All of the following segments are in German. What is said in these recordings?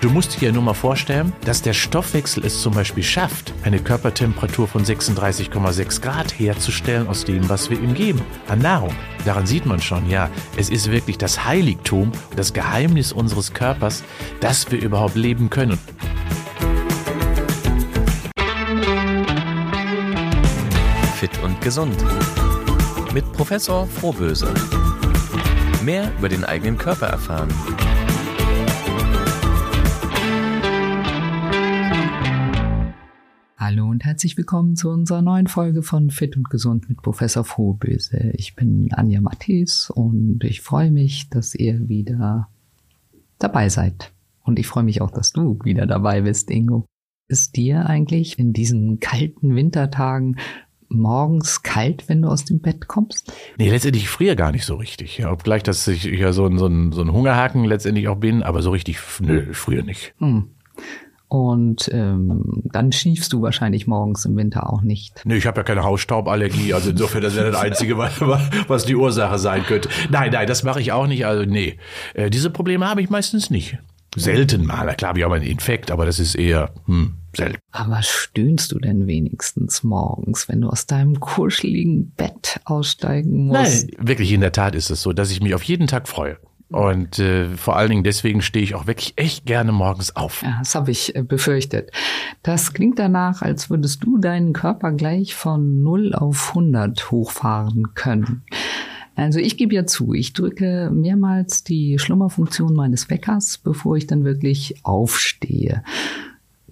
Du musst dir ja nur mal vorstellen, dass der Stoffwechsel es zum Beispiel schafft, eine Körpertemperatur von 36,6 Grad herzustellen aus dem, was wir ihm geben, an Nahrung. Daran sieht man schon, ja, es ist wirklich das Heiligtum, das Geheimnis unseres Körpers, dass wir überhaupt leben können. Fit und gesund. Mit Professor Frohböse. Mehr über den eigenen Körper erfahren. Herzlich willkommen zu unserer neuen Folge von Fit und Gesund mit Professor Frohböse. Ich bin Anja Matthes und ich freue mich, dass ihr wieder dabei seid. Und ich freue mich auch, dass du wieder dabei bist, Ingo. Ist dir eigentlich in diesen kalten Wintertagen morgens kalt, wenn du aus dem Bett kommst? Nee, letztendlich früher gar nicht so richtig. Ja, obgleich, dass ich ja so ein, so, ein, so ein Hungerhaken letztendlich auch bin, aber so richtig, nö, früher nicht. Hm. Und ähm, dann schniefst du wahrscheinlich morgens im Winter auch nicht. Nee, ich habe ja keine Hausstauballergie, also insofern das wäre das Einzige, was, die Ursache sein könnte. Nein, nein, das mache ich auch nicht. Also nee, äh, diese Probleme habe ich meistens nicht. Selten mal. Klar habe ich auch mal einen Infekt, aber das ist eher hm, selten. Aber stöhnst du denn wenigstens morgens, wenn du aus deinem kuscheligen Bett aussteigen musst? Nein, wirklich in der Tat ist es so, dass ich mich auf jeden Tag freue. Und äh, vor allen Dingen deswegen stehe ich auch wirklich echt gerne morgens auf. Ja, das habe ich äh, befürchtet. Das klingt danach, als würdest du deinen Körper gleich von 0 auf 100 hochfahren können. Also ich gebe ja zu, ich drücke mehrmals die Schlummerfunktion meines Weckers, bevor ich dann wirklich aufstehe.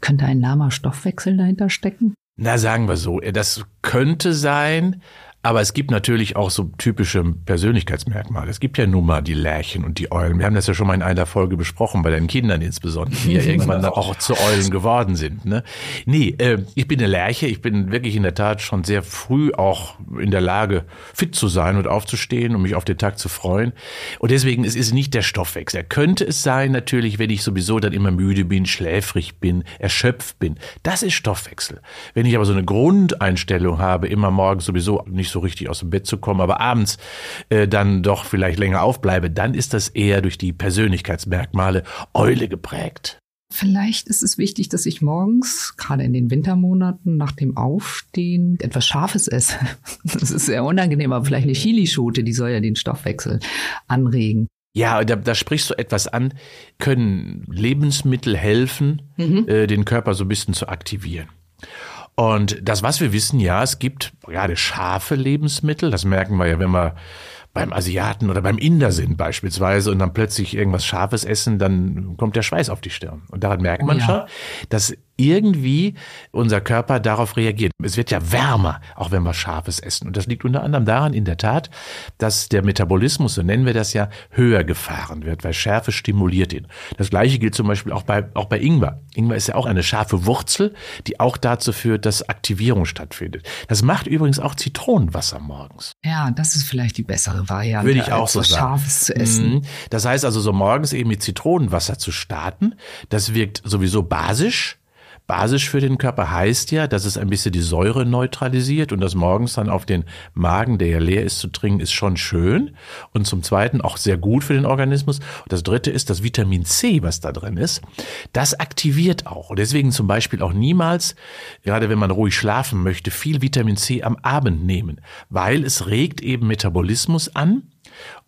Könnte ein lahmer Stoffwechsel dahinter stecken? Na, sagen wir so, das könnte sein, aber es gibt natürlich auch so typische Persönlichkeitsmerkmale. Es gibt ja nun mal die Lärchen und die Eulen. Wir haben das ja schon mal in einer Folge besprochen, bei deinen Kindern insbesondere, die ja irgendwann auch zu Eulen geworden sind. Ne? Nee, äh, ich bin eine Lerche. Ich bin wirklich in der Tat schon sehr früh auch in der Lage, fit zu sein und aufzustehen und mich auf den Tag zu freuen. Und deswegen es ist nicht der Stoffwechsel. Könnte es sein, natürlich, wenn ich sowieso dann immer müde bin, schläfrig bin, erschöpft bin. Das ist Stoffwechsel. Wenn ich aber so eine Grundeinstellung habe, immer morgens sowieso nicht nicht so richtig aus dem Bett zu kommen, aber abends äh, dann doch vielleicht länger aufbleibe, dann ist das eher durch die Persönlichkeitsmerkmale Eule geprägt. Vielleicht ist es wichtig, dass ich morgens, gerade in den Wintermonaten, nach dem Aufstehen etwas Scharfes esse. Das ist sehr unangenehm, aber vielleicht eine Chilischote, die soll ja den Stoffwechsel anregen. Ja, da, da sprichst du etwas an. Können Lebensmittel helfen, mhm. äh, den Körper so ein bisschen zu aktivieren? Und das, was wir wissen, ja, es gibt gerade scharfe Lebensmittel. Das merken wir ja, wenn wir beim Asiaten oder beim Inder sind beispielsweise und dann plötzlich irgendwas Scharfes essen, dann kommt der Schweiß auf die Stirn. Und daran merkt man oh ja. schon, dass irgendwie unser Körper darauf reagiert. Es wird ja wärmer, auch wenn wir Scharfes essen. Und das liegt unter anderem daran, in der Tat, dass der Metabolismus, so nennen wir das ja, höher gefahren wird, weil Schärfe stimuliert ihn. Das gleiche gilt zum Beispiel auch bei, auch bei Ingwer. Ingwer ist ja auch eine scharfe Wurzel, die auch dazu führt, dass Aktivierung stattfindet. Das macht übrigens auch Zitronenwasser morgens. Ja, das ist vielleicht die bessere Variante. Würde ich auch so sagen. Scharfes zu essen. Mhm. Das heißt also so morgens eben mit Zitronenwasser zu starten. Das wirkt sowieso basisch Basisch für den Körper heißt ja, dass es ein bisschen die Säure neutralisiert und das morgens dann auf den Magen, der ja leer ist, zu trinken, ist schon schön und zum Zweiten auch sehr gut für den Organismus. Und das Dritte ist das Vitamin C, was da drin ist. Das aktiviert auch und deswegen zum Beispiel auch niemals, gerade wenn man ruhig schlafen möchte, viel Vitamin C am Abend nehmen, weil es regt eben Metabolismus an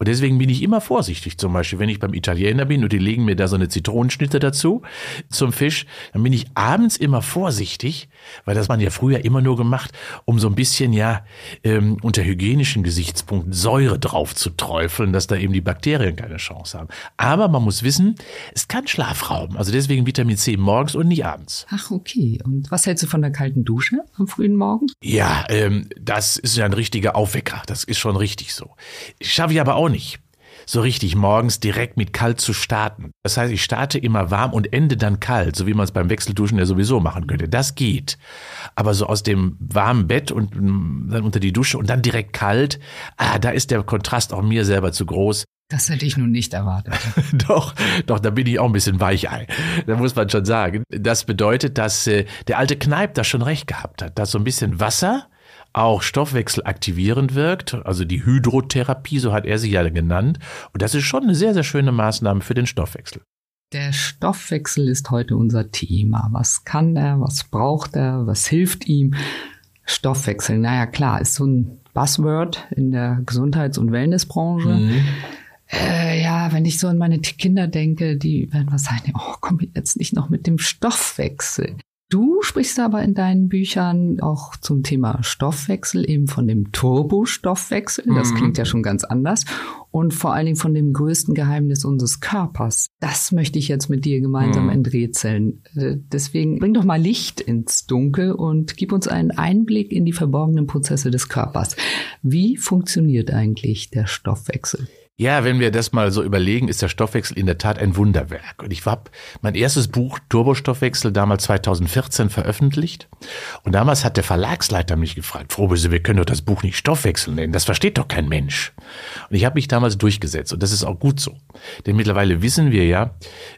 und deswegen bin ich immer vorsichtig. Zum Beispiel, wenn ich beim Italiener bin und die legen mir da so eine Zitronenschnitte dazu zum Fisch, dann bin ich abends immer vorsichtig, weil das man ja früher immer nur gemacht, um so ein bisschen ja ähm, unter hygienischen Gesichtspunkten Säure drauf zu träufeln, dass da eben die Bakterien keine Chance haben. Aber man muss wissen, es kann Schlaf rauben. Also deswegen Vitamin C morgens und nicht abends. Ach okay. Und was hältst du von der kalten Dusche am frühen Morgen? Ja, ähm, das ist ja ein richtiger Aufwecker. Das ist schon richtig so. Schaffe ich aber auch nicht so richtig morgens direkt mit kalt zu starten. Das heißt, ich starte immer warm und ende dann kalt, so wie man es beim Wechselduschen ja sowieso machen könnte. Das geht. Aber so aus dem warmen Bett und dann unter die Dusche und dann direkt kalt, ah, da ist der Kontrast auch mir selber zu groß. Das hätte ich nun nicht erwartet. doch, doch, da bin ich auch ein bisschen Weichei. Da muss man schon sagen. Das bedeutet, dass äh, der alte Kneip da schon recht gehabt hat, dass so ein bisschen Wasser auch stoffwechselaktivierend wirkt, also die Hydrotherapie, so hat er sie ja genannt. Und das ist schon eine sehr, sehr schöne Maßnahme für den Stoffwechsel. Der Stoffwechsel ist heute unser Thema. Was kann er? Was braucht er? Was hilft ihm? Stoffwechsel, naja klar, ist so ein Buzzword in der Gesundheits- und Wellnessbranche. Mhm. Äh, ja, wenn ich so an meine Kinder denke, die werden was sagen, oh, komm jetzt nicht noch mit dem Stoffwechsel. Du sprichst aber in deinen Büchern auch zum Thema Stoffwechsel, eben von dem Turbostoffwechsel. Das mhm. klingt ja schon ganz anders. Und vor allen Dingen von dem größten Geheimnis unseres Körpers. Das möchte ich jetzt mit dir gemeinsam mhm. enträtseln. Äh, deswegen bring doch mal Licht ins Dunkel und gib uns einen Einblick in die verborgenen Prozesse des Körpers. Wie funktioniert eigentlich der Stoffwechsel? Ja, wenn wir das mal so überlegen, ist der Stoffwechsel in der Tat ein Wunderwerk. Und ich habe mein erstes Buch Turbostoffwechsel damals 2014 veröffentlicht. Und damals hat der Verlagsleiter mich gefragt, Frobese, wir können doch das Buch nicht Stoffwechsel nennen. Das versteht doch kein Mensch. Und ich habe mich damals durchgesetzt. Und das ist auch gut so. Denn mittlerweile wissen wir ja,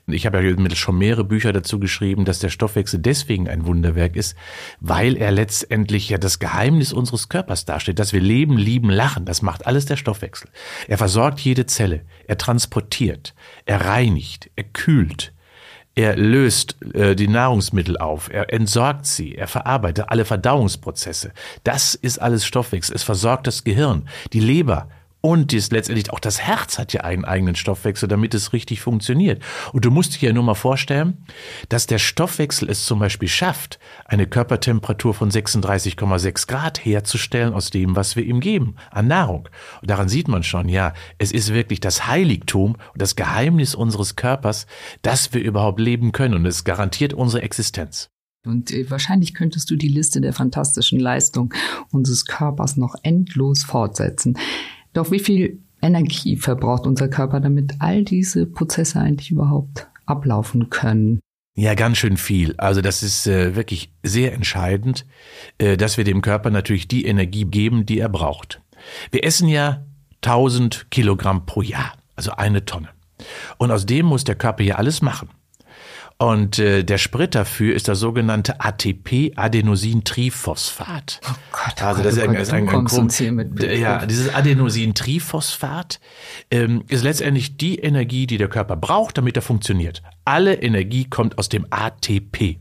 ich habe ja schon mehrere Bücher dazu geschrieben, dass der Stoffwechsel deswegen ein Wunderwerk ist, weil er letztendlich ja das Geheimnis unseres Körpers darstellt, dass wir leben, lieben, lachen. Das macht alles der Stoffwechsel. Er versorgt jede Zelle. Er transportiert, er reinigt, er kühlt, er löst äh, die Nahrungsmittel auf, er entsorgt sie, er verarbeitet alle Verdauungsprozesse. Das ist alles Stoffwechsel. Es versorgt das Gehirn, die Leber, und dies letztendlich auch das Herz hat ja einen eigenen Stoffwechsel, damit es richtig funktioniert. Und du musst dir ja nur mal vorstellen, dass der Stoffwechsel es zum Beispiel schafft, eine Körpertemperatur von 36,6 Grad herzustellen aus dem, was wir ihm geben, an Nahrung. Und daran sieht man schon, ja, es ist wirklich das Heiligtum und das Geheimnis unseres Körpers, dass wir überhaupt leben können. Und es garantiert unsere Existenz. Und äh, wahrscheinlich könntest du die Liste der fantastischen Leistungen unseres Körpers noch endlos fortsetzen. Doch wie viel Energie verbraucht unser Körper, damit all diese Prozesse eigentlich überhaupt ablaufen können? Ja, ganz schön viel. Also das ist äh, wirklich sehr entscheidend, äh, dass wir dem Körper natürlich die Energie geben, die er braucht. Wir essen ja 1000 Kilogramm pro Jahr, also eine Tonne. Und aus dem muss der Körper ja alles machen. Und äh, der Sprit dafür ist das sogenannte ATP-Adenosintriphosphat. Oh Gott, oh also das Gott, ist ein, ein, ein, ein mit ja, dieses Adenosintriphosphat ähm, ist letztendlich die Energie, die der Körper braucht, damit er funktioniert. Alle Energie kommt aus dem ATP.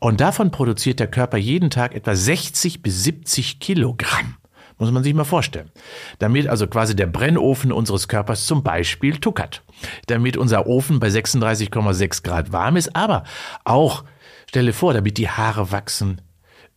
Und davon produziert der Körper jeden Tag etwa 60 bis 70 Kilogramm. Muss man sich mal vorstellen. Damit also quasi der Brennofen unseres Körpers zum Beispiel tuckert. Damit unser Ofen bei 36,6 Grad warm ist, aber auch, stelle vor, damit die Haare wachsen,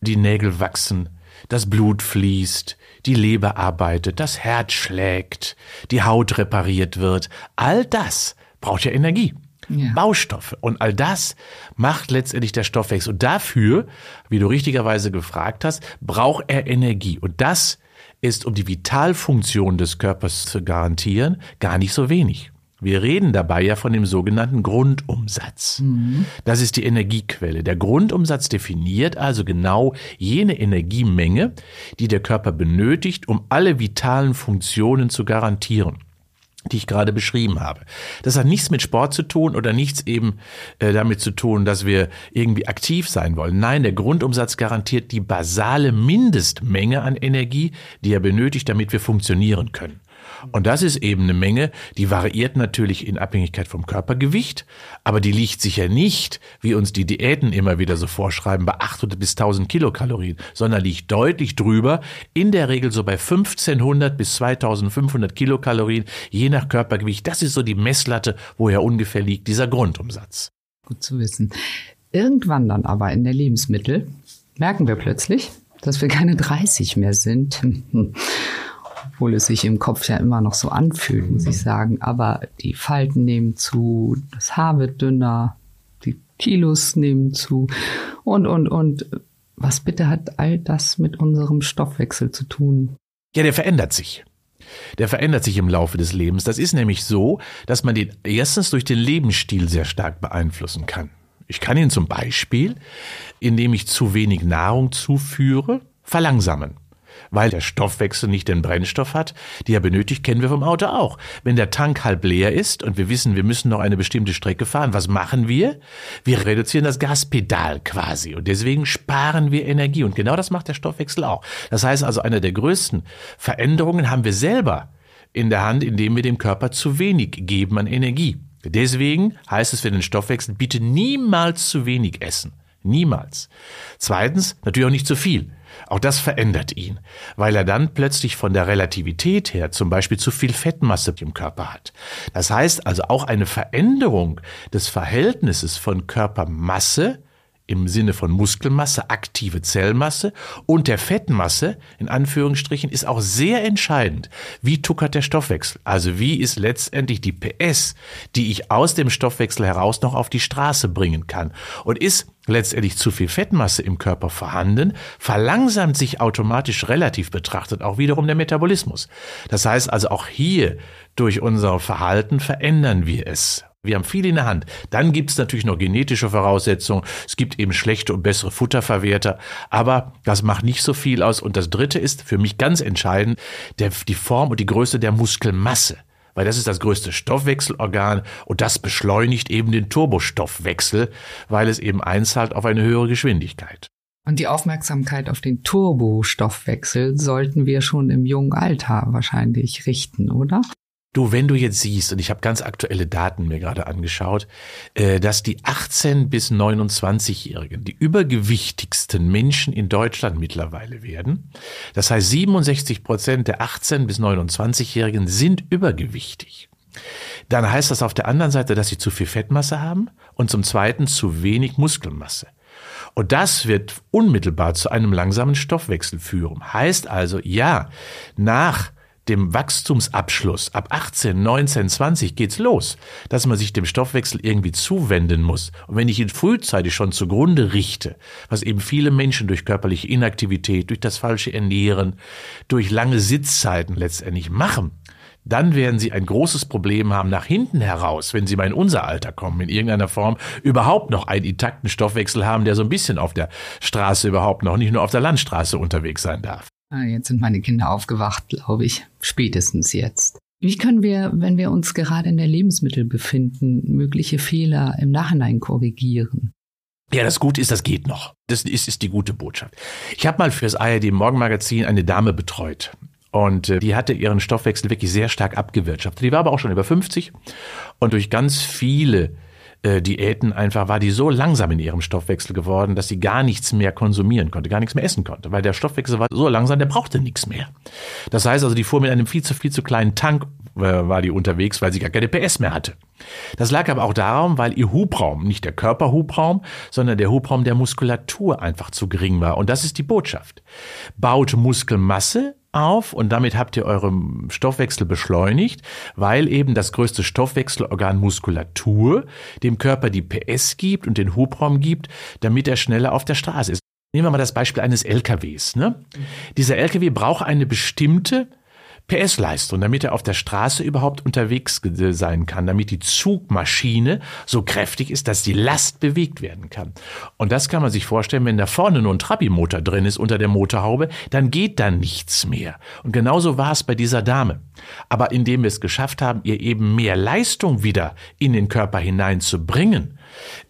die Nägel wachsen, das Blut fließt, die Leber arbeitet, das Herz schlägt, die Haut repariert wird. All das braucht ja Energie. Ja. Baustoffe. Und all das macht letztendlich der Stoffwechsel. Und dafür, wie du richtigerweise gefragt hast, braucht er Energie. Und das ist, um die Vitalfunktion des Körpers zu garantieren, gar nicht so wenig. Wir reden dabei ja von dem sogenannten Grundumsatz. Mhm. Das ist die Energiequelle. Der Grundumsatz definiert also genau jene Energiemenge, die der Körper benötigt, um alle vitalen Funktionen zu garantieren die ich gerade beschrieben habe. Das hat nichts mit Sport zu tun oder nichts eben äh, damit zu tun, dass wir irgendwie aktiv sein wollen. Nein, der Grundumsatz garantiert die basale Mindestmenge an Energie, die er benötigt, damit wir funktionieren können. Und das ist eben eine Menge, die variiert natürlich in Abhängigkeit vom Körpergewicht, aber die liegt sicher nicht, wie uns die Diäten immer wieder so vorschreiben, bei 800 bis 1000 Kilokalorien, sondern liegt deutlich drüber, in der Regel so bei 1500 bis 2500 Kilokalorien, je nach Körpergewicht. Das ist so die Messlatte, wo er ungefähr liegt, dieser Grundumsatz. Gut zu wissen. Irgendwann dann aber in der Lebensmittel merken wir plötzlich, dass wir keine 30 mehr sind obwohl es sich im Kopf ja immer noch so anfühlt, muss ich sagen. Aber die Falten nehmen zu, das Haar wird dünner, die Kilos nehmen zu und, und, und. Was bitte hat all das mit unserem Stoffwechsel zu tun? Ja, der verändert sich. Der verändert sich im Laufe des Lebens. Das ist nämlich so, dass man den erstens durch den Lebensstil sehr stark beeinflussen kann. Ich kann ihn zum Beispiel, indem ich zu wenig Nahrung zuführe, verlangsamen weil der Stoffwechsel nicht den Brennstoff hat, die er benötigt, kennen wir vom Auto auch. Wenn der Tank halb leer ist und wir wissen, wir müssen noch eine bestimmte Strecke fahren, was machen wir? Wir reduzieren das Gaspedal quasi und deswegen sparen wir Energie und genau das macht der Stoffwechsel auch. Das heißt also, eine der größten Veränderungen haben wir selber in der Hand, indem wir dem Körper zu wenig geben an Energie. Deswegen heißt es für den Stoffwechsel, bitte niemals zu wenig essen. Niemals. Zweitens, natürlich auch nicht zu viel. Auch das verändert ihn, weil er dann plötzlich von der Relativität her zum Beispiel zu viel Fettmasse im Körper hat. Das heißt also auch eine Veränderung des Verhältnisses von Körpermasse im Sinne von Muskelmasse, aktive Zellmasse und der Fettmasse, in Anführungsstrichen, ist auch sehr entscheidend. Wie tuckert der Stoffwechsel? Also wie ist letztendlich die PS, die ich aus dem Stoffwechsel heraus noch auf die Straße bringen kann? Und ist letztendlich zu viel Fettmasse im Körper vorhanden, verlangsamt sich automatisch relativ betrachtet auch wiederum der Metabolismus. Das heißt also auch hier durch unser Verhalten verändern wir es. Wir haben viel in der Hand. Dann gibt es natürlich noch genetische Voraussetzungen. Es gibt eben schlechte und bessere Futterverwerter. Aber das macht nicht so viel aus. Und das Dritte ist für mich ganz entscheidend, der, die Form und die Größe der Muskelmasse. Weil das ist das größte Stoffwechselorgan und das beschleunigt eben den Turbostoffwechsel, weil es eben einzahlt auf eine höhere Geschwindigkeit. Und die Aufmerksamkeit auf den Turbostoffwechsel sollten wir schon im jungen Alter wahrscheinlich richten, oder? Du, wenn du jetzt siehst, und ich habe ganz aktuelle Daten mir gerade angeschaut, äh, dass die 18 bis 29-Jährigen die übergewichtigsten Menschen in Deutschland mittlerweile werden. Das heißt, 67 Prozent der 18 bis 29-Jährigen sind übergewichtig. Dann heißt das auf der anderen Seite, dass sie zu viel Fettmasse haben und zum Zweiten zu wenig Muskelmasse. Und das wird unmittelbar zu einem langsamen Stoffwechsel führen. Heißt also, ja, nach dem Wachstumsabschluss ab 18, 19, 20 geht's los, dass man sich dem Stoffwechsel irgendwie zuwenden muss. Und wenn ich ihn frühzeitig schon zugrunde richte, was eben viele Menschen durch körperliche Inaktivität, durch das falsche Ernähren, durch lange Sitzzeiten letztendlich machen, dann werden sie ein großes Problem haben nach hinten heraus, wenn sie mal in unser Alter kommen, in irgendeiner Form überhaupt noch einen intakten Stoffwechsel haben, der so ein bisschen auf der Straße überhaupt noch, nicht nur auf der Landstraße unterwegs sein darf. Ah, jetzt sind meine Kinder aufgewacht, glaube ich. Spätestens jetzt. Wie können wir, wenn wir uns gerade in der Lebensmittel befinden, mögliche Fehler im Nachhinein korrigieren? Ja, das Gute ist, das geht noch. Das ist, ist die gute Botschaft. Ich habe mal fürs ARD Morgenmagazin eine Dame betreut. Und äh, die hatte ihren Stoffwechsel wirklich sehr stark abgewirtschaftet. Die war aber auch schon über 50 und durch ganz viele äh, Diäten einfach war die so langsam in ihrem Stoffwechsel geworden, dass sie gar nichts mehr konsumieren konnte, gar nichts mehr essen konnte, weil der Stoffwechsel war so langsam, der brauchte nichts mehr. Das heißt also, die fuhr mit einem viel zu viel zu kleinen Tank äh, war die unterwegs, weil sie gar keine PS mehr hatte. Das lag aber auch darum, weil ihr Hubraum, nicht der Körperhubraum, sondern der Hubraum der Muskulatur einfach zu gering war. Und das ist die Botschaft. Baut Muskelmasse, auf und damit habt ihr euren Stoffwechsel beschleunigt, weil eben das größte Stoffwechselorgan Muskulatur dem Körper die PS gibt und den Hubraum gibt, damit er schneller auf der Straße ist. Nehmen wir mal das Beispiel eines LKWs. Ne? Dieser LKW braucht eine bestimmte PS-Leistung, damit er auf der Straße überhaupt unterwegs sein kann, damit die Zugmaschine so kräftig ist, dass die Last bewegt werden kann. Und das kann man sich vorstellen, wenn da vorne nur ein Trabi-Motor drin ist unter der Motorhaube, dann geht da nichts mehr. Und genauso war es bei dieser Dame. Aber indem wir es geschafft haben, ihr eben mehr Leistung wieder in den Körper hineinzubringen,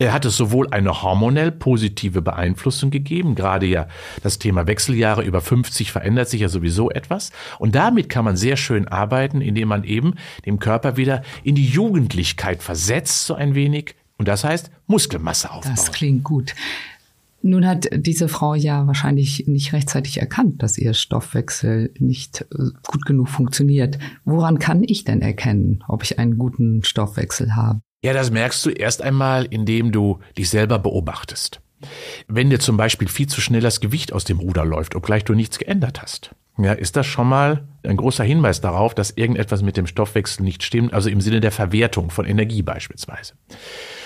hat es sowohl eine hormonell positive Beeinflussung gegeben, gerade ja das Thema Wechseljahre über 50 verändert sich ja sowieso etwas. Und damit kann man sehr schön arbeiten, indem man eben dem Körper wieder in die Jugendlichkeit versetzt, so ein wenig. Und das heißt Muskelmasse aufbauen. Das klingt gut. Nun hat diese Frau ja wahrscheinlich nicht rechtzeitig erkannt, dass ihr Stoffwechsel nicht äh, gut genug funktioniert. Woran kann ich denn erkennen, ob ich einen guten Stoffwechsel habe? Ja, das merkst du erst einmal, indem du dich selber beobachtest. Wenn dir zum Beispiel viel zu schnell das Gewicht aus dem Ruder läuft, obgleich du nichts geändert hast, ja, ist das schon mal ein großer Hinweis darauf, dass irgendetwas mit dem Stoffwechsel nicht stimmt, also im Sinne der Verwertung von Energie beispielsweise.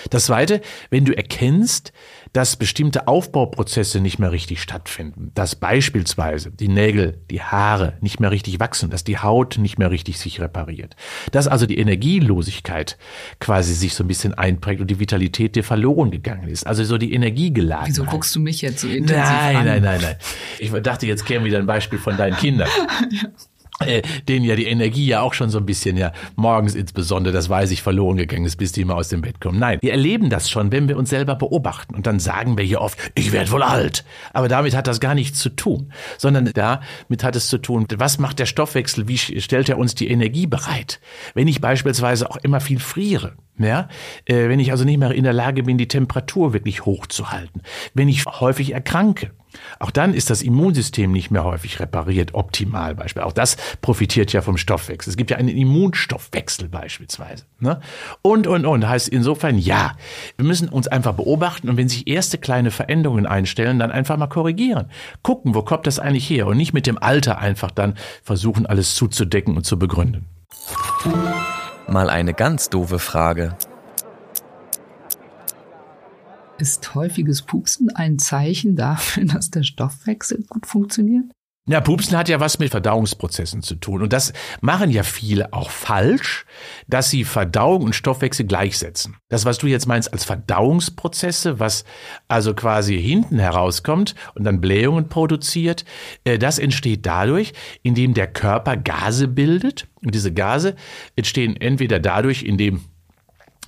Das zweite, wenn du erkennst, dass bestimmte Aufbauprozesse nicht mehr richtig stattfinden, dass beispielsweise die Nägel, die Haare nicht mehr richtig wachsen, dass die Haut nicht mehr richtig sich repariert, dass also die Energielosigkeit quasi sich so ein bisschen einprägt und die Vitalität dir verloren gegangen ist, also so die Energie geladen. Wieso guckst du mich jetzt so intensiv nein, an? Nein, nein, nein, nein. Ich dachte, jetzt käme wieder ein Beispiel von deinen Kindern. ja äh, denen ja die Energie ja auch schon so ein bisschen ja morgens insbesondere, das weiß ich, verloren gegangen ist, bis die immer aus dem Bett kommen. Nein, wir erleben das schon, wenn wir uns selber beobachten und dann sagen wir hier oft, ich werde wohl alt. Aber damit hat das gar nichts zu tun, sondern damit hat es zu tun, was macht der Stoffwechsel, wie stellt er uns die Energie bereit? Wenn ich beispielsweise auch immer viel friere, Ja, äh, wenn ich also nicht mehr in der Lage bin, die Temperatur wirklich hochzuhalten, wenn ich häufig erkranke, auch dann ist das Immunsystem nicht mehr häufig repariert, optimal beispielsweise. Auch das profitiert ja vom Stoffwechsel. Es gibt ja einen Immunstoffwechsel beispielsweise. Ne? Und, und, und. Heißt insofern ja. Wir müssen uns einfach beobachten und wenn sich erste kleine Veränderungen einstellen, dann einfach mal korrigieren. Gucken, wo kommt das eigentlich her und nicht mit dem Alter einfach dann versuchen, alles zuzudecken und zu begründen. Mal eine ganz doofe Frage. Ist häufiges Pupsen ein Zeichen dafür, dass der Stoffwechsel gut funktioniert? Ja, Pupsen hat ja was mit Verdauungsprozessen zu tun. Und das machen ja viele auch falsch, dass sie Verdauung und Stoffwechsel gleichsetzen. Das, was du jetzt meinst als Verdauungsprozesse, was also quasi hinten herauskommt und dann Blähungen produziert, äh, das entsteht dadurch, indem der Körper Gase bildet. Und diese Gase entstehen entweder dadurch, indem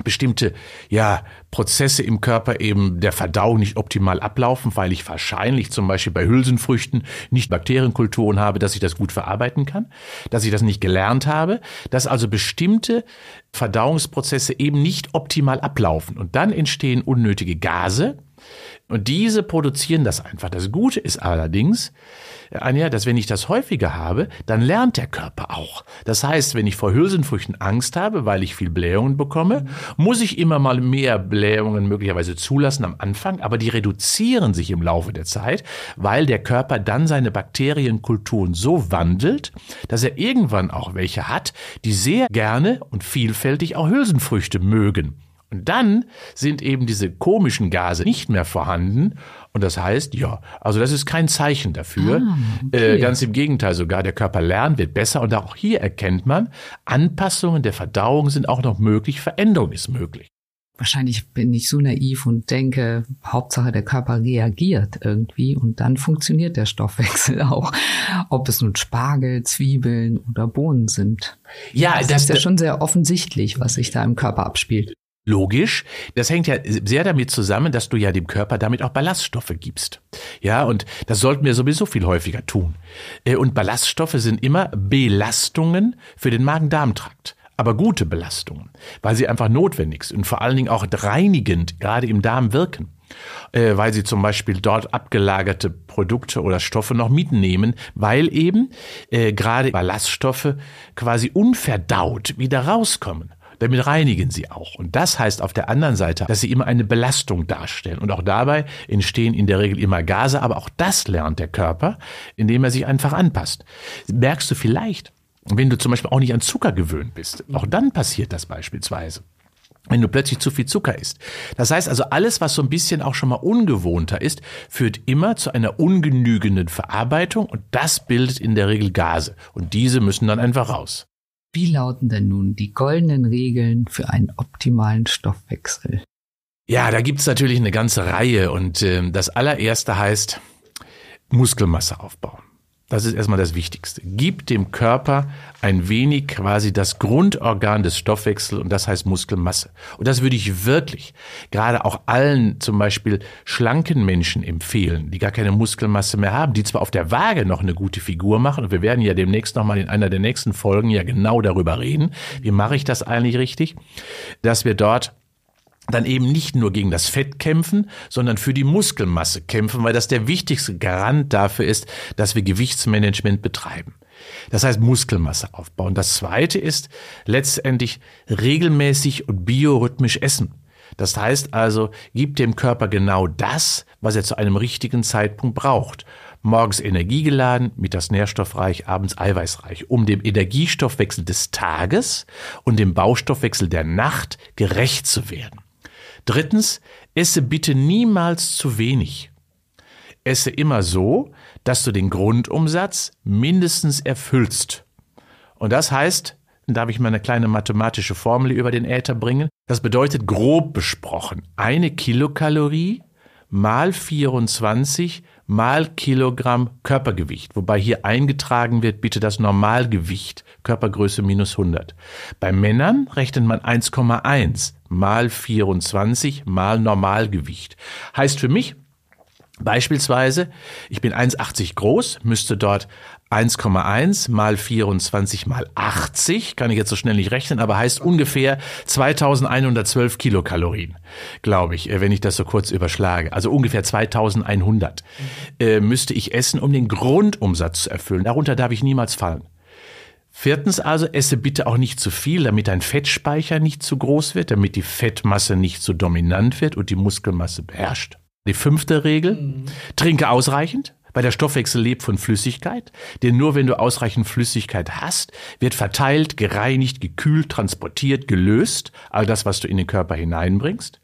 bestimmte ja, Prozesse im Körper eben der Verdauung nicht optimal ablaufen, weil ich wahrscheinlich zum Beispiel bei Hülsenfrüchten nicht Bakterienkulturen habe, dass ich das gut verarbeiten kann, dass ich das nicht gelernt habe, dass also bestimmte Verdauungsprozesse eben nicht optimal ablaufen. Und dann entstehen unnötige Gase, und diese produzieren das einfach. Das Gute ist allerdings, Anja, dass wenn ich das häufiger habe, dann lernt der Körper auch. Das heißt, wenn ich vor Hülsenfrüchten Angst habe, weil ich viel Blähungen bekomme, muss ich immer mal mehr Blähungen möglicherweise zulassen am Anfang, aber die reduzieren sich im Laufe der Zeit, weil der Körper dann seine Bakterienkulturen so wandelt, dass er irgendwann auch welche hat, die sehr gerne und vielfältig auch Hülsenfrüchte mögen. Und dann sind eben diese komischen Gase nicht mehr vorhanden. Und das heißt, ja, also das ist kein Zeichen dafür. Ah, okay. äh, ganz im Gegenteil sogar, der Körper lernt, wird besser. Und auch hier erkennt man, Anpassungen der Verdauung sind auch noch möglich, Veränderung ist möglich. Wahrscheinlich bin ich so naiv und denke, Hauptsache der Körper reagiert irgendwie und dann funktioniert der Stoffwechsel auch. Ob es nun Spargel, Zwiebeln oder Bohnen sind. Ja, das, das ist ja schon sehr offensichtlich, was sich da im Körper abspielt. Logisch. Das hängt ja sehr damit zusammen, dass du ja dem Körper damit auch Ballaststoffe gibst. Ja, und das sollten wir sowieso viel häufiger tun. Äh, und Ballaststoffe sind immer Belastungen für den Magen-Darm-Trakt. Aber gute Belastungen, weil sie einfach notwendig sind und vor allen Dingen auch reinigend gerade im Darm wirken äh, weil sie zum Beispiel dort abgelagerte Produkte oder Stoffe noch mitnehmen, weil eben äh, gerade Ballaststoffe quasi unverdaut wieder rauskommen. Damit reinigen sie auch. Und das heißt auf der anderen Seite, dass sie immer eine Belastung darstellen. Und auch dabei entstehen in der Regel immer Gase, aber auch das lernt der Körper, indem er sich einfach anpasst. Merkst du vielleicht, wenn du zum Beispiel auch nicht an Zucker gewöhnt bist, auch dann passiert das beispielsweise wenn du plötzlich zu viel Zucker isst. Das heißt also, alles, was so ein bisschen auch schon mal ungewohnter ist, führt immer zu einer ungenügenden Verarbeitung und das bildet in der Regel Gase. Und diese müssen dann einfach raus. Wie lauten denn nun die goldenen Regeln für einen optimalen Stoffwechsel? Ja, da gibt's natürlich eine ganze Reihe und äh, das allererste heißt Muskelmasse aufbauen. Das ist erstmal das Wichtigste. Gib dem Körper ein wenig quasi das Grundorgan des Stoffwechsels und das heißt Muskelmasse. Und das würde ich wirklich gerade auch allen zum Beispiel schlanken Menschen empfehlen, die gar keine Muskelmasse mehr haben, die zwar auf der Waage noch eine gute Figur machen und wir werden ja demnächst nochmal in einer der nächsten Folgen ja genau darüber reden. Wie mache ich das eigentlich richtig? Dass wir dort dann eben nicht nur gegen das Fett kämpfen, sondern für die Muskelmasse kämpfen, weil das der wichtigste Garant dafür ist, dass wir Gewichtsmanagement betreiben. Das heißt Muskelmasse aufbauen. Das zweite ist letztendlich regelmäßig und biorhythmisch essen. Das heißt also, gib dem Körper genau das, was er zu einem richtigen Zeitpunkt braucht. Morgens energiegeladen, mittags nährstoffreich, abends eiweißreich, um dem Energiestoffwechsel des Tages und dem Baustoffwechsel der Nacht gerecht zu werden. Drittens, esse bitte niemals zu wenig. Esse immer so, dass du den Grundumsatz mindestens erfüllst. Und das heißt, darf ich mal eine kleine mathematische Formel über den Äther bringen. Das bedeutet grob besprochen, eine Kilokalorie mal 24 mal Kilogramm Körpergewicht, wobei hier eingetragen wird bitte das Normalgewicht, Körpergröße minus 100. Bei Männern rechnet man 1,1 mal 24 mal Normalgewicht. Heißt für mich, Beispielsweise, ich bin 1,80 groß, müsste dort 1,1 mal 24 mal 80, kann ich jetzt so schnell nicht rechnen, aber heißt ungefähr 2112 Kilokalorien, glaube ich, äh, wenn ich das so kurz überschlage. Also ungefähr 2100 äh, müsste ich essen, um den Grundumsatz zu erfüllen. Darunter darf ich niemals fallen. Viertens also, esse bitte auch nicht zu viel, damit dein Fettspeicher nicht zu groß wird, damit die Fettmasse nicht zu dominant wird und die Muskelmasse beherrscht. Die fünfte Regel, mhm. trinke ausreichend, weil der Stoffwechsel lebt von Flüssigkeit, denn nur wenn du ausreichend Flüssigkeit hast, wird verteilt, gereinigt, gekühlt, transportiert, gelöst, all das, was du in den Körper hineinbringst.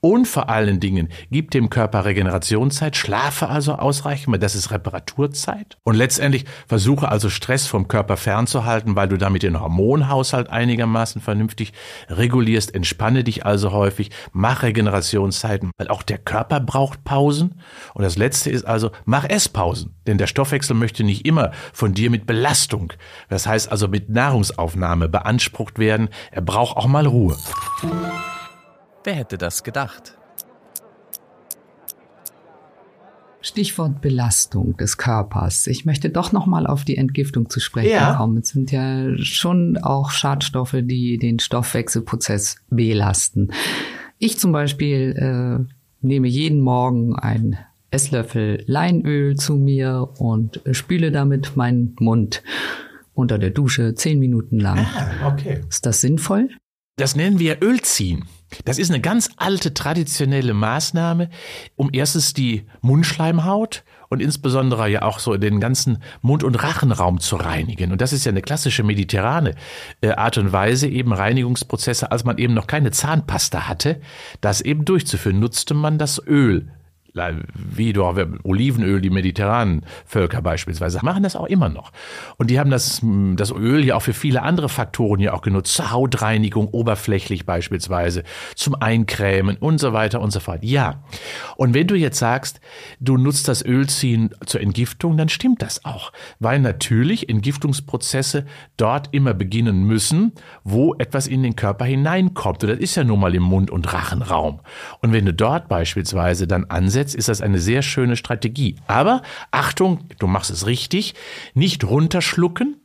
Und vor allen Dingen, gib dem Körper Regenerationszeit, schlafe also ausreichend, weil das ist Reparaturzeit. Und letztendlich versuche also Stress vom Körper fernzuhalten, weil du damit den Hormonhaushalt einigermaßen vernünftig regulierst. Entspanne dich also häufig, mach Regenerationszeiten, weil auch der Körper braucht Pausen. Und das letzte ist also, mach Esspausen. Denn der Stoffwechsel möchte nicht immer von dir mit Belastung, das heißt also mit Nahrungsaufnahme beansprucht werden. Er braucht auch mal Ruhe. Wer hätte das gedacht? Stichwort Belastung des Körpers. Ich möchte doch noch mal auf die Entgiftung zu sprechen ja. kommen. Es sind ja schon auch Schadstoffe, die den Stoffwechselprozess belasten. Ich zum Beispiel äh, nehme jeden Morgen einen Esslöffel Leinöl zu mir und spüle damit meinen Mund unter der Dusche zehn Minuten lang. Ah, okay. Ist das sinnvoll? Das nennen wir Ölziehen. Das ist eine ganz alte traditionelle Maßnahme, um erstens die Mundschleimhaut und insbesondere ja auch so den ganzen Mund- und Rachenraum zu reinigen. Und das ist ja eine klassische mediterrane äh, Art und Weise, eben Reinigungsprozesse, als man eben noch keine Zahnpasta hatte, das eben durchzuführen, nutzte man das Öl wie du auch Olivenöl, die mediterranen Völker beispielsweise, machen das auch immer noch. Und die haben das, das Öl ja auch für viele andere Faktoren ja auch genutzt, zur Hautreinigung, oberflächlich beispielsweise, zum Eincremen und so weiter und so fort. Ja. Und wenn du jetzt sagst, du nutzt das Ölziehen zur Entgiftung, dann stimmt das auch. Weil natürlich Entgiftungsprozesse dort immer beginnen müssen, wo etwas in den Körper hineinkommt. Und das ist ja nun mal im Mund- und Rachenraum. Und wenn du dort beispielsweise dann ansetzt, Gesetz ist das eine sehr schöne Strategie. Aber Achtung, du machst es richtig, nicht runterschlucken,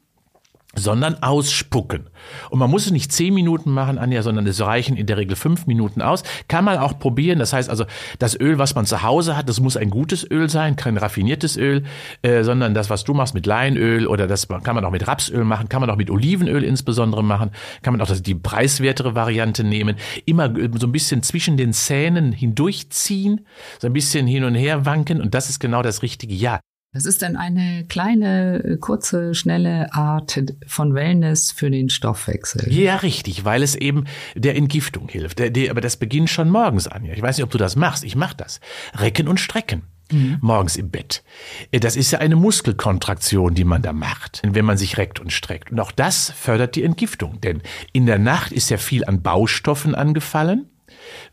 sondern ausspucken. Und man muss es nicht zehn Minuten machen, Anja, sondern es reichen in der Regel fünf Minuten aus. Kann man auch probieren. Das heißt also, das Öl, was man zu Hause hat, das muss ein gutes Öl sein, kein raffiniertes Öl, äh, sondern das, was du machst mit Leinöl oder das kann man auch mit Rapsöl machen, kann man auch mit Olivenöl insbesondere machen, kann man auch das, die preiswertere Variante nehmen. Immer äh, so ein bisschen zwischen den Zähnen hindurchziehen, so ein bisschen hin und her wanken und das ist genau das richtige. Ja, das ist dann eine kleine, kurze, schnelle Art von Wellness für den Stoffwechsel. Ja, richtig, weil es eben der Entgiftung hilft. Der, der, aber das beginnt schon morgens an. Ich weiß nicht, ob du das machst. Ich mach das. Recken und strecken. Mhm. Morgens im Bett. Das ist ja eine Muskelkontraktion, die man da macht, wenn man sich reckt und streckt. Und auch das fördert die Entgiftung. Denn in der Nacht ist ja viel an Baustoffen angefallen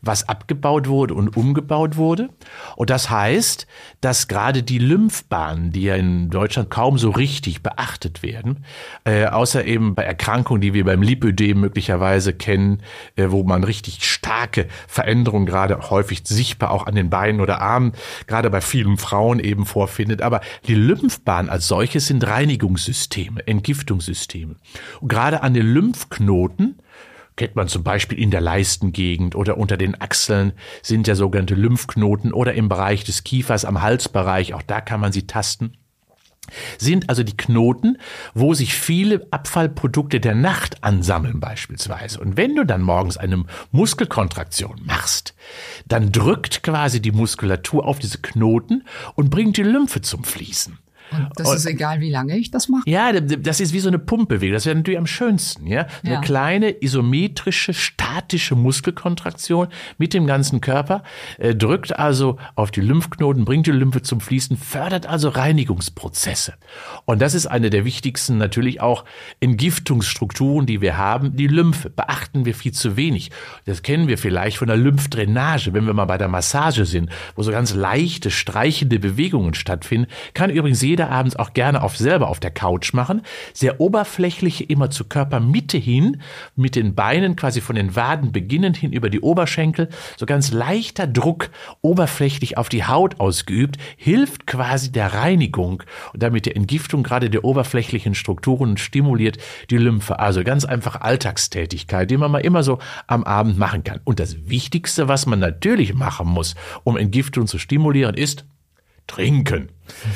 was abgebaut wurde und umgebaut wurde. Und das heißt, dass gerade die Lymphbahnen, die ja in Deutschland kaum so richtig beachtet werden, äh, außer eben bei Erkrankungen, die wir beim Lipödem möglicherweise kennen, äh, wo man richtig starke Veränderungen gerade häufig sichtbar auch an den Beinen oder Armen, gerade bei vielen Frauen eben vorfindet. Aber die Lymphbahnen als solches sind Reinigungssysteme, Entgiftungssysteme. Und gerade an den Lymphknoten kennt man zum Beispiel in der Leistengegend oder unter den Achseln sind ja sogenannte Lymphknoten oder im Bereich des Kiefers am Halsbereich, auch da kann man sie tasten sind also die Knoten, wo sich viele Abfallprodukte der Nacht ansammeln beispielsweise. Und wenn du dann morgens eine Muskelkontraktion machst, dann drückt quasi die Muskulatur auf diese Knoten und bringt die Lymphe zum Fließen. Und das und, ist egal, wie lange ich das mache? Ja, das ist wie so eine Pumpbewegung. Das wäre natürlich am schönsten, ja. Eine ja. kleine, isometrische, statische Muskelkontraktion mit dem ganzen Körper, äh, drückt also auf die Lymphknoten, bringt die Lymphe zum Fließen, fördert also Reinigungsprozesse. Und das ist eine der wichtigsten natürlich auch Entgiftungsstrukturen, die wir haben. Die Lymphe beachten wir viel zu wenig. Das kennen wir vielleicht von der Lymphdrainage, wenn wir mal bei der Massage sind, wo so ganz leichte, streichende Bewegungen stattfinden, kann übrigens jeder jeder abends auch gerne auf selber auf der Couch machen. Sehr oberflächliche, immer zur Körpermitte hin, mit den Beinen quasi von den Waden beginnend hin über die Oberschenkel, so ganz leichter Druck oberflächlich auf die Haut ausgeübt, hilft quasi der Reinigung und damit der Entgiftung gerade der oberflächlichen Strukturen stimuliert die Lymphe. Also ganz einfach Alltagstätigkeit, die man mal immer so am Abend machen kann. Und das Wichtigste, was man natürlich machen muss, um Entgiftung zu stimulieren, ist trinken.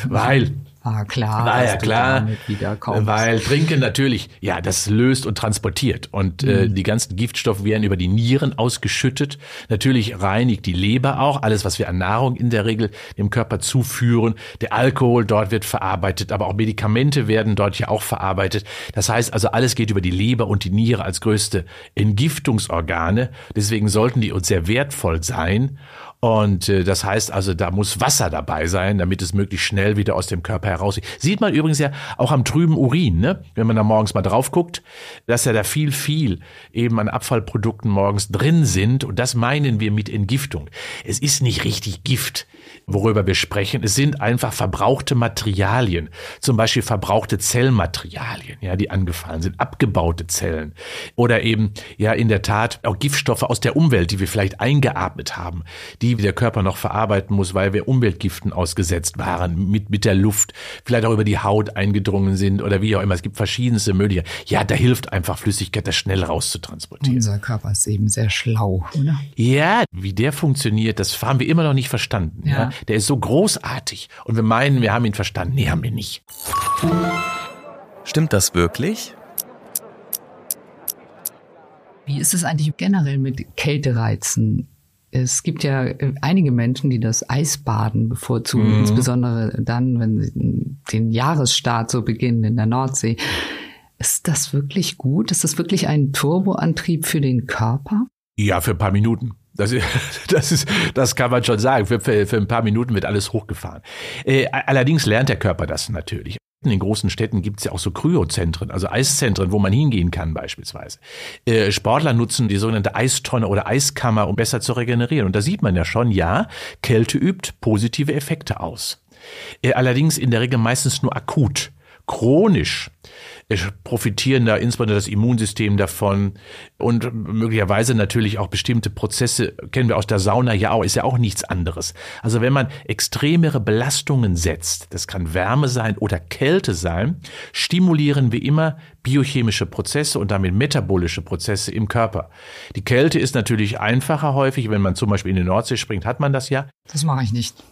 Weil Ah, klar. War ja klar, weil Trinken natürlich, ja, das löst und transportiert. Und äh, mhm. äh, die ganzen Giftstoffe werden über die Nieren ausgeschüttet. Natürlich reinigt die Leber auch, alles, was wir an Nahrung in der Regel dem Körper zuführen. Der Alkohol dort wird verarbeitet, aber auch Medikamente werden dort ja auch verarbeitet. Das heißt also, alles geht über die Leber und die Niere als größte Entgiftungsorgane. Deswegen sollten die uns sehr wertvoll sein. Und äh, das heißt also, da muss Wasser dabei sein, damit es möglichst schnell wieder aus dem Körper heraus. Sieht man übrigens ja auch am trüben Urin, ne? wenn man da morgens mal drauf guckt, dass ja da viel, viel eben an Abfallprodukten morgens drin sind. Und das meinen wir mit Entgiftung. Es ist nicht richtig Gift worüber wir sprechen. Es sind einfach verbrauchte Materialien, zum Beispiel verbrauchte Zellmaterialien, ja, die angefallen sind, abgebaute Zellen oder eben ja in der Tat auch Giftstoffe aus der Umwelt, die wir vielleicht eingeatmet haben, die der Körper noch verarbeiten muss, weil wir Umweltgiften ausgesetzt waren, mit, mit der Luft, vielleicht auch über die Haut eingedrungen sind oder wie auch immer. Es gibt verschiedenste Möglichkeiten. Ja, da hilft einfach Flüssigkeit, das schnell rauszutransportieren. Unser Körper ist eben sehr schlau, oder? Ja, wie der funktioniert, das haben wir immer noch nicht verstanden. Ja. ja der ist so großartig. Und wir meinen, wir haben ihn verstanden. Nee, haben wir nicht. Stimmt das wirklich? Wie ist es eigentlich generell mit Kältereizen? Es gibt ja äh, einige Menschen, die das Eisbaden bevorzugen, mhm. insbesondere dann, wenn sie den Jahresstart so beginnen in der Nordsee. Ist das wirklich gut? Ist das wirklich ein Turboantrieb für den Körper? Ja, für ein paar Minuten. Das, das, ist, das kann man schon sagen. Für, für, für ein paar Minuten wird alles hochgefahren. Äh, allerdings lernt der Körper das natürlich. In großen Städten gibt es ja auch so Kryozentren, also Eiszentren, wo man hingehen kann beispielsweise. Äh, Sportler nutzen die sogenannte Eistonne oder Eiskammer, um besser zu regenerieren. Und da sieht man ja schon, ja, Kälte übt positive Effekte aus. Äh, allerdings in der Regel meistens nur akut. Chronisch profitieren da insbesondere das Immunsystem davon und möglicherweise natürlich auch bestimmte Prozesse, kennen wir aus der Sauna ja auch, ist ja auch nichts anderes. Also wenn man extremere Belastungen setzt, das kann Wärme sein oder Kälte sein, stimulieren wir immer biochemische Prozesse und damit metabolische Prozesse im Körper. Die Kälte ist natürlich einfacher häufig, wenn man zum Beispiel in die Nordsee springt, hat man das ja. Das mache ich nicht.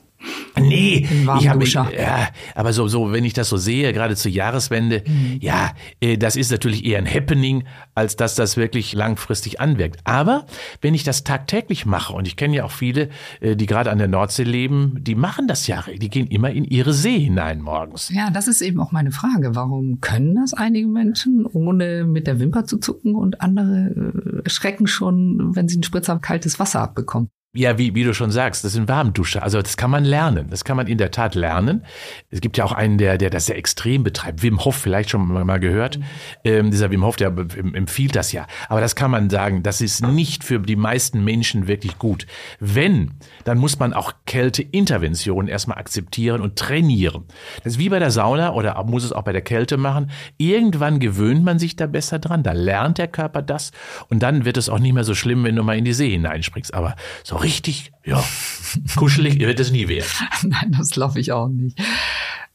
Nee, ich habe ja, aber so so wenn ich das so sehe, gerade zur Jahreswende, mhm. ja, äh, das ist natürlich eher ein Happening, als dass das wirklich langfristig anwirkt. Aber wenn ich das tagtäglich mache und ich kenne ja auch viele, äh, die gerade an der Nordsee leben, die machen das ja, die gehen immer in ihre See hinein morgens. Ja, das ist eben auch meine Frage, warum können das einige Menschen ohne mit der Wimper zu zucken und andere äh, schrecken schon, wenn sie einen Spritzer kaltes Wasser abbekommen? Ja, wie, wie du schon sagst, das sind Warmdusche. Also das kann man lernen. Das kann man in der Tat lernen. Es gibt ja auch einen, der, der das sehr extrem betreibt. Wim Hof, vielleicht schon mal gehört. Ähm, dieser Wim Hof, der empfiehlt das ja. Aber das kann man sagen, das ist nicht für die meisten Menschen wirklich gut. Wenn, dann muss man auch Kälteinterventionen erstmal akzeptieren und trainieren. Das ist wie bei der Sauna oder muss es auch bei der Kälte machen. Irgendwann gewöhnt man sich da besser dran. Da lernt der Körper das. Und dann wird es auch nicht mehr so schlimm, wenn du mal in die See hineinspringst. Aber so richtig, ja, kuschelig wird es nie werden. Nein, das glaube ich auch nicht.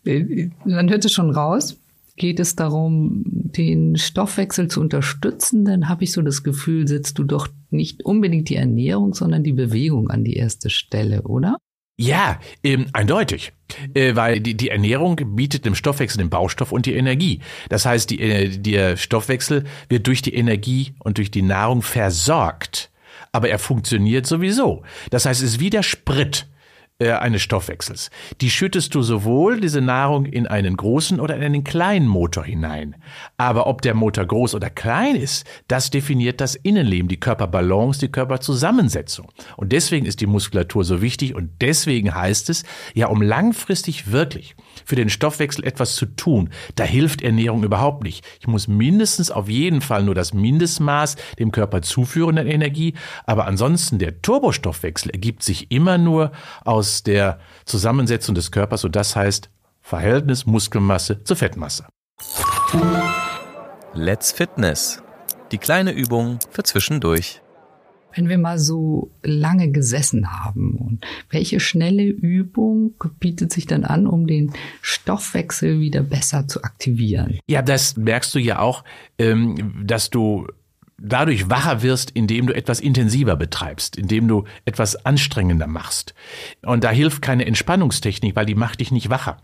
Man hört es schon raus. Geht es darum, den Stoffwechsel zu unterstützen, dann habe ich so das Gefühl, setzt du doch nicht unbedingt die Ernährung, sondern die Bewegung an die erste Stelle, oder? Ja, ähm, eindeutig. Äh, weil die, die Ernährung bietet dem Stoffwechsel den Baustoff und die Energie. Das heißt, die, äh, der Stoffwechsel wird durch die Energie und durch die Nahrung versorgt aber er funktioniert sowieso. Das heißt, es ist wie der Sprit äh, eines Stoffwechsels. Die schüttest du sowohl diese Nahrung in einen großen oder in einen kleinen Motor hinein. Aber ob der Motor groß oder klein ist, das definiert das Innenleben, die Körperbalance, die Körperzusammensetzung. Und deswegen ist die Muskulatur so wichtig und deswegen heißt es, ja, um langfristig wirklich für den Stoffwechsel etwas zu tun, da hilft Ernährung überhaupt nicht. Ich muss mindestens auf jeden Fall nur das Mindestmaß dem Körper zuführen an Energie, aber ansonsten der Turbostoffwechsel ergibt sich immer nur aus der Zusammensetzung des Körpers und das heißt Verhältnis Muskelmasse zu Fettmasse. Let's Fitness. Die kleine Übung für zwischendurch. Wenn wir mal so lange gesessen haben und welche schnelle Übung bietet sich dann an, um den Stoffwechsel wieder besser zu aktivieren? Ja, das merkst du ja auch, ähm, dass du dadurch wacher wirst, indem du etwas intensiver betreibst, indem du etwas anstrengender machst. Und da hilft keine Entspannungstechnik, weil die macht dich nicht wacher.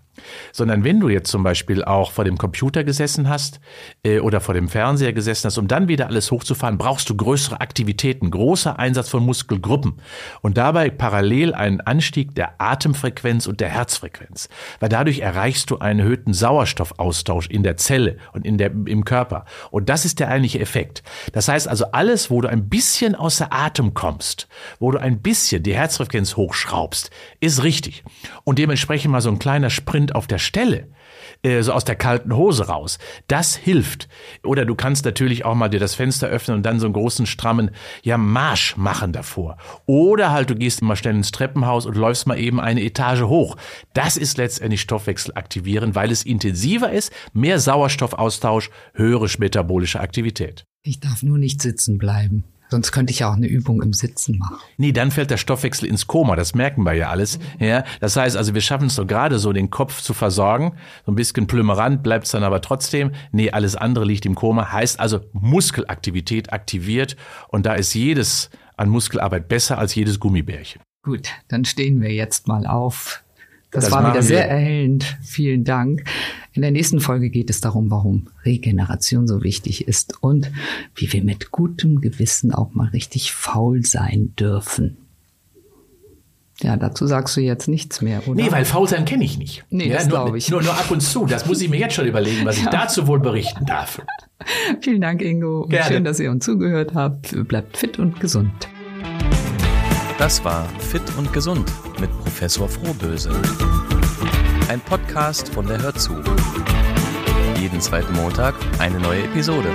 Sondern wenn du jetzt zum Beispiel auch vor dem Computer gesessen hast äh, oder vor dem Fernseher gesessen hast, um dann wieder alles hochzufahren, brauchst du größere Aktivitäten, großer Einsatz von Muskelgruppen und dabei parallel einen Anstieg der Atemfrequenz und der Herzfrequenz. Weil dadurch erreichst du einen erhöhten Sauerstoffaustausch in der Zelle und in der, im Körper. Und das ist der eigentliche Effekt. Das heißt also, alles, wo du ein bisschen außer Atem kommst, wo du ein bisschen die Herzfrequenz hochschraubst, ist richtig. Und dementsprechend mal so ein kleiner Sprint Sprint auf der Stelle, äh, so aus der kalten Hose raus. Das hilft. Oder du kannst natürlich auch mal dir das Fenster öffnen und dann so einen großen strammen, ja, Marsch machen davor. Oder halt du gehst mal schnell ins Treppenhaus und läufst mal eben eine Etage hoch. Das ist letztendlich Stoffwechsel aktivieren, weil es intensiver ist, mehr Sauerstoffaustausch, höhere metabolische Aktivität. Ich darf nur nicht sitzen bleiben. Sonst könnte ich ja auch eine Übung im Sitzen machen. Nee, dann fällt der Stoffwechsel ins Koma, das merken wir ja alles. Ja, das heißt also, wir schaffen es so gerade so, den Kopf zu versorgen. So ein bisschen plümerant bleibt es dann aber trotzdem. Nee, alles andere liegt im Koma. Heißt also, Muskelaktivität aktiviert. Und da ist jedes an Muskelarbeit besser als jedes Gummibärchen. Gut, dann stehen wir jetzt mal auf. Das, das war wieder sehr erhellend. Vielen Dank. In der nächsten Folge geht es darum, warum Regeneration so wichtig ist und wie wir mit gutem Gewissen auch mal richtig faul sein dürfen. Ja, dazu sagst du jetzt nichts mehr, oder? Nee, weil faul sein kenne ich nicht. Nee, ja, das glaube ich. Nur, nur ab und zu. Das muss ich mir jetzt schon überlegen, was ja. ich dazu wohl berichten darf. Vielen Dank, Ingo. Gerne. Schön, dass ihr uns zugehört habt. Bleibt fit und gesund. Das war Fit und Gesund mit Professor Frohböse. Ein Podcast von der Hörzu. Jeden zweiten Montag eine neue Episode.